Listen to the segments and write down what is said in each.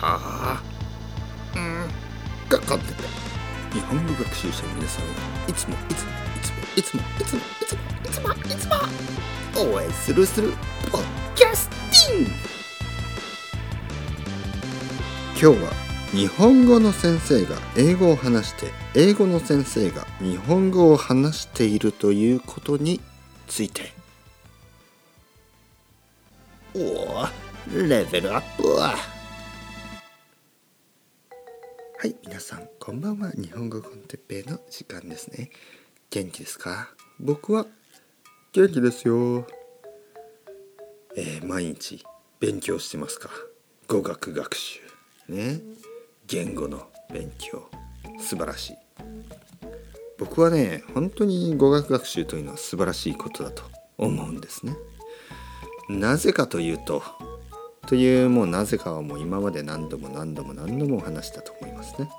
はあうんがかってて日本語学習者の皆さんいつもいつもいつもいつもいつもいつもいつもいつも応援す。るするポッキャスティン今日は日本語の先生が英語を話して英語の先生が日本語を話しているということについて。おおレベルアップはい皆さんこんばんは。日本語コンテッペイの時間ですね。元気ですか？僕は元気ですよ。えー、毎日勉強してますか？語学学習。ね。言語の勉強。素晴らしい。僕はね本当に語学学習というのは素晴らしいことだと思うんですね。なぜかというとというもうなぜかはもう今まで何度も何度も何度も話したと思いますね。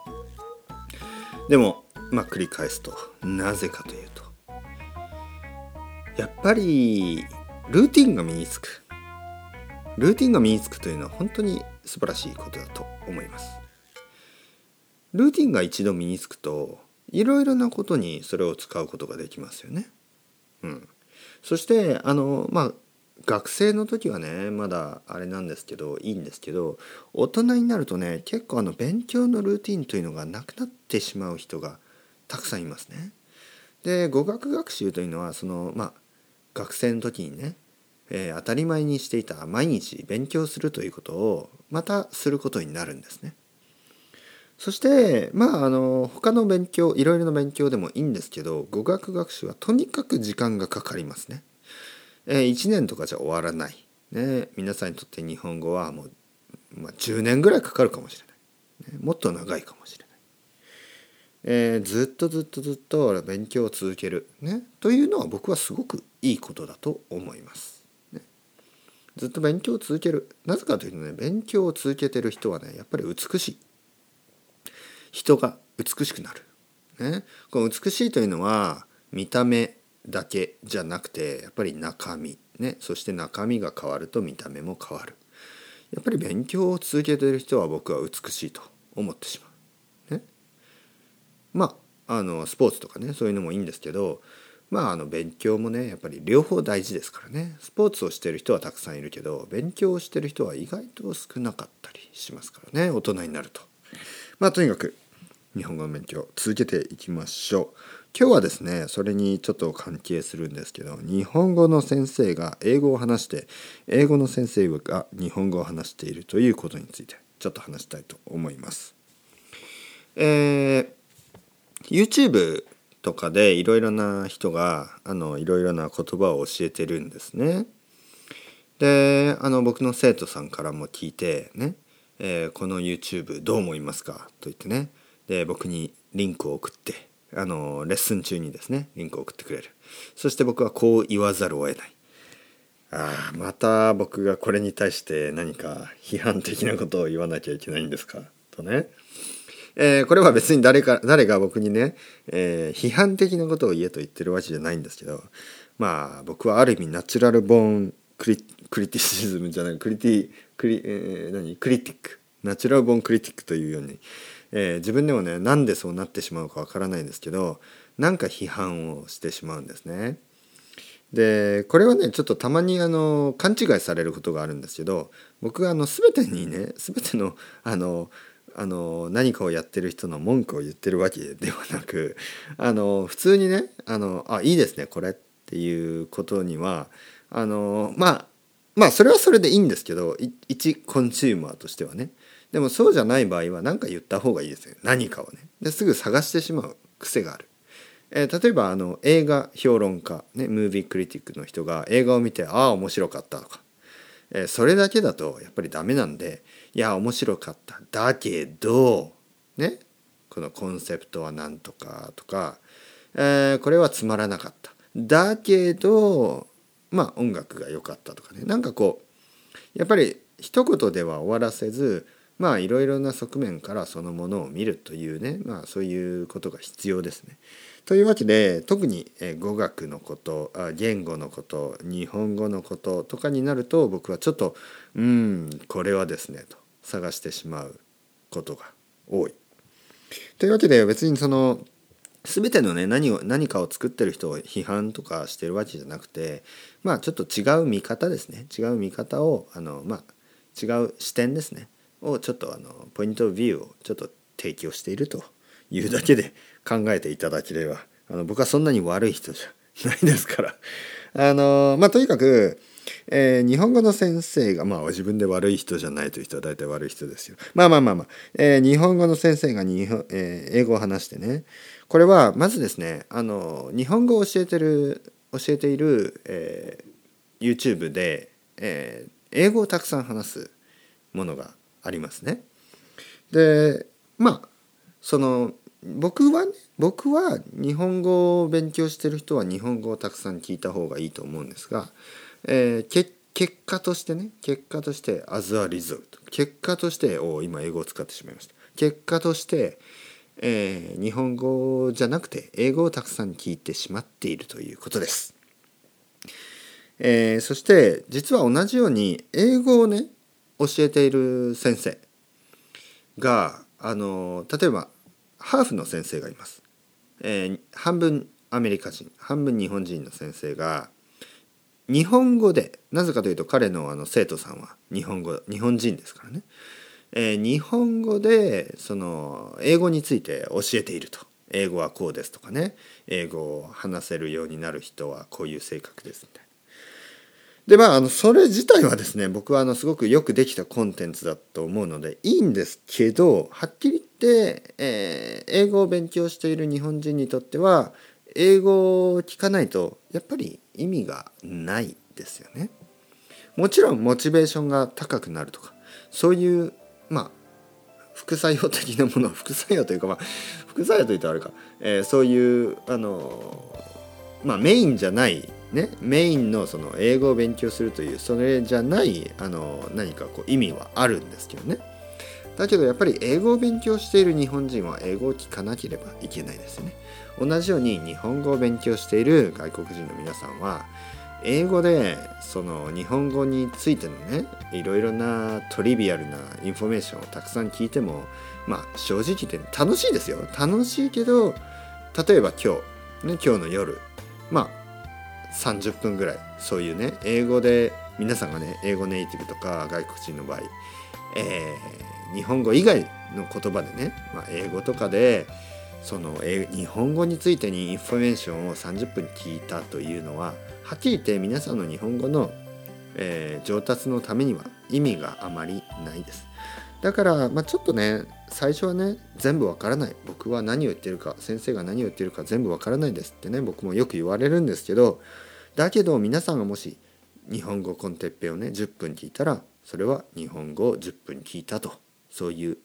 でもまあ繰り返すとなぜかというとやっぱりルーティンが身につく。ルーティンが身につくというのは本当に素晴らしいことだと思います。ルーティンが一度身につくといろいろなことにそれを使うことができますよね。うん、そしてあのまあ学生の時はねまだあれなんですけどいいんですけど大人になるとね結構あの勉強のルーティンというのがなくなってしまう人がたくさんいますね。で語学学習というのはそのまあ学生の時にね、えー、当たり前にしていた毎日勉強するということをまたすることになるんですね。そしてまああの他の勉強いろいろな勉強でもいいんですけど語学学習はとにかく時間がかかりますね。え、1年とかじゃ終わらない。ね、皆さんにとって日本語はもう、まあ、10年ぐらいかかるかもしれない。ね、もっと長いかもしれない。えー、ずっとずっとずっと勉強を続ける、ね、というのは僕はすごくいいことだと思います。ね、ずっと勉強を続ける。なぜかというとね勉強を続けてる人はねやっぱり美しい。人が美しくなる。ね、この美しいというのは見た目だけじゃなくてやっぱり中身、ね、そして中身が変わると見た目も変わる。やっぱり勉強を続けている人は僕は美しいと思ってしまう。ね、まああのスポーツとかねそういうのもいいんですけどまああの勉強もねやっぱり両方大事ですからねスポーツをしてる人はたくさんいるけど勉強をしてる人は意外と少なかったりしますからね大人になると。まあとにかく日本語の勉強続けていきましょう。今日はですねそれにちょっと関係するんですけど日本語の先生が英語を話して英語の先生が日本語を話しているということについてちょっと話したいと思います。えー、YouTube とかでいろいろな人があのいろいろな言葉を教えてるんですね。であの僕の生徒さんからも聞いてね、えー、この YouTube どう思いますか？と言ってねで僕にリンクを送ってあのレッスン中にですねリンクを送ってくれる。そして僕はこう言わざるを得ない。ああまた僕がこれに対して何か批判的なことを言わなきゃいけないんですか？とね、えー、これは別に誰か誰が僕にね、えー、批判的なことを言えと言ってるわけじゃないんですけどまあ僕はある意味ナチュラルボーンクリクリティシズムじゃないクリティクリ、えー、何？クリティック。ナチュラルボーンクリティックというようにえー、自分でもねなんでそうなってしまうかわからないんですけどなんか批判をしてしまうんですね。でこれはねちょっとたまにあの勘違いされることがあるんですけど僕があの全てにね全てのあのあの何かをやってる人の文句を言ってるわけではなくあの普通にねあのあいいですねこれっていうことにはあのまあまあそれはそれでいいんですけど一コンシューマーとしてはねでもそうじゃない場合は何か言った方がいいですよ。何かをね。ですぐ探してしまう癖がある、えー、例えばあの映画評論家ねムービークリティックの人が映画を見てああ面白かったとか、えー、それだけだとやっぱりダメなんでいや面白かった。だけどねこのコンセプトは何とかとか、えー、これはつまらなかった。だけどまあ音楽が良かったとかね。なんかこうやっぱり一言では終わらせずまあいろいろな側面からそのものを見るというねまあそういうことが必要ですね。というわけで特に語学のこと言語のこと日本語のこととかになると僕はちょっとうんこれはですねと探してしまうことが多い。というわけで別にその全てのね何を何かを作ってる人を批判とかしてるわけじゃなくてまあちょっと違う見方ですね違う見方をあのまあ違う視点ですねをちょっとあのポイントビューをちょっと提供しているというだけで考えていただければあの僕はそんなに悪い人じゃないですから あのまあとにかくえー、日本語の先生がまあ自分で悪い人じゃないという人は大体悪い人ですよ。まあまあまあまあ、えー、日本語の先生が日本、えー、英語を話してねこれはまずですねあの日本語を教えてる教えている、えー、YouTube で、えー、英語をたくさん話すものがありますね。でまあその僕はね僕は日本語を勉強してる人は日本語をたくさん聞いた方がいいと思うんですがえー、け結果としてね結果として as a result 結果としてお今英語を使ってしまいました結果として、えー、日本語じゃなくて英語をたくさん聞いてしまっているということです、えー、そして実は同じように英語をね教えている先生があの例えばハーフの先生がいます、えー、半分アメリカ人半分日本人の先生が日本語でなぜかというと彼のあの生徒さんは日本語日本人ですからね、えー、日本語でその英語について教えていると。英語はこうですとかね。英語を話せるようになる人はこういう性格ですみたいな。でまああのそれ自体はですね僕はあのすごくよくできたコンテンツだと思うのでいいんですけどはっきり言って、えー、英語を勉強している日本人にとっては英語を聞かないとやっぱり意味がないですよね。もちろんモチベーションが高くなるとかそういうまあ副作用的なもの副作用というかまあ副作用というとあれか、えー、そういうあのまあメインじゃないねメインのその英語を勉強するというそれじゃないあの何かこう意味はあるんですけどね。だけどやっぱり英語を勉強している日本人は英語を聞かなければいけないですよね。同じように日本語を勉強している外国人の皆さんは英語でその日本語についてのねいろいろな trivial なインフォメーションをたくさん聞いてもまあ正直言って楽しいですよ楽しいけど例えば今日ね今日の夜まあ30分ぐらいそういうね英語で皆さんがね英語ネイティブとか外国人の場合、えー、日本語以外の言葉でね、まあ、英語とかでその日本語についてにインフォメーションを30分聞いたというのははっきり言って皆さんの日本語の、えー、上達のためには意味があまりないです。だから、まあ、ちょっとね最初はね全部わからない僕は何を言ってるか先生が何を言ってるか全部わからないですってね僕もよく言われるんですけどだけど皆さんがもし日本語コンテンツをね10分聞いたらそれは日本語を10分聞いたとそういう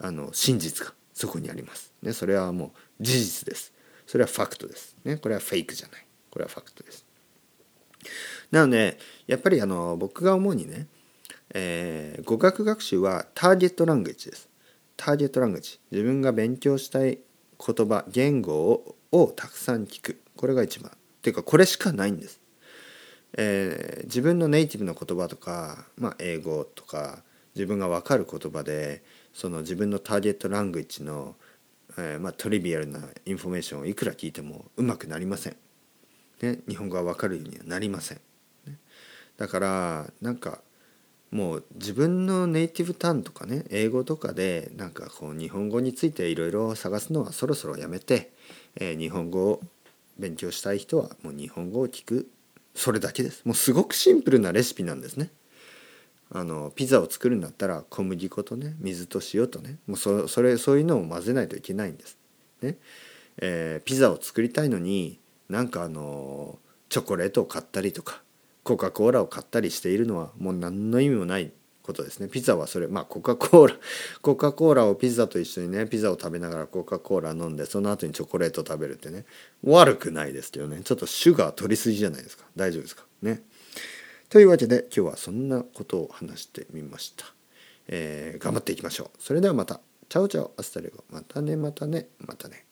あの真実がそこにあります。ね、それはもう事実です。それはファクトです。ね、これはフェイクじゃない。これはファクトです。なのでやっぱりあの僕が思うにね、えー、語学学習はターゲットラングエッジです。ターゲットラングジ自分が勉強したい言葉言語をたくさん聞くこれが一番っていうかこれしかないんです。えー、自分のネイティブの言葉とか、まあ、英語とか自分が分かる言葉でその自分の target language の、えー、まあ、 trivial なインフォメーションをいくら聞いてもうまくなりません。ね、日本語が分かるようにはなりません。ね、だからなんかもう自分の native tongue とかね英語とかでなんかこう日本語についていろいろ探すのはそろそろやめて、えー、日本語を勉強したい人はもう日本語を聞く。それだけです。もうすごくシンプルなレシピなんですね。あのピザを作るんだったら小麦粉とね水と塩とねもうそそれそういうのを混ぜないといけないんです。ね。えー、ピザを作りたいのになんかあのチョコレートを買ったりとかコカ・コーラを買ったりしているのはもう何の意味もないことですねピザはそれまあコカ・コーラ コカ・コーラをピザと一緒にねピザを食べながらコカ・コーラ飲んでその後にチョコレート食べるってね悪くないですけどねちょっと sugar 取りすぎじゃないですか大丈夫ですか？ねというわけで今日はそんなことを話してみました。えー、頑張っていきましょう。それではまた。 ciao ciao hasta luego。またねまたねまたね。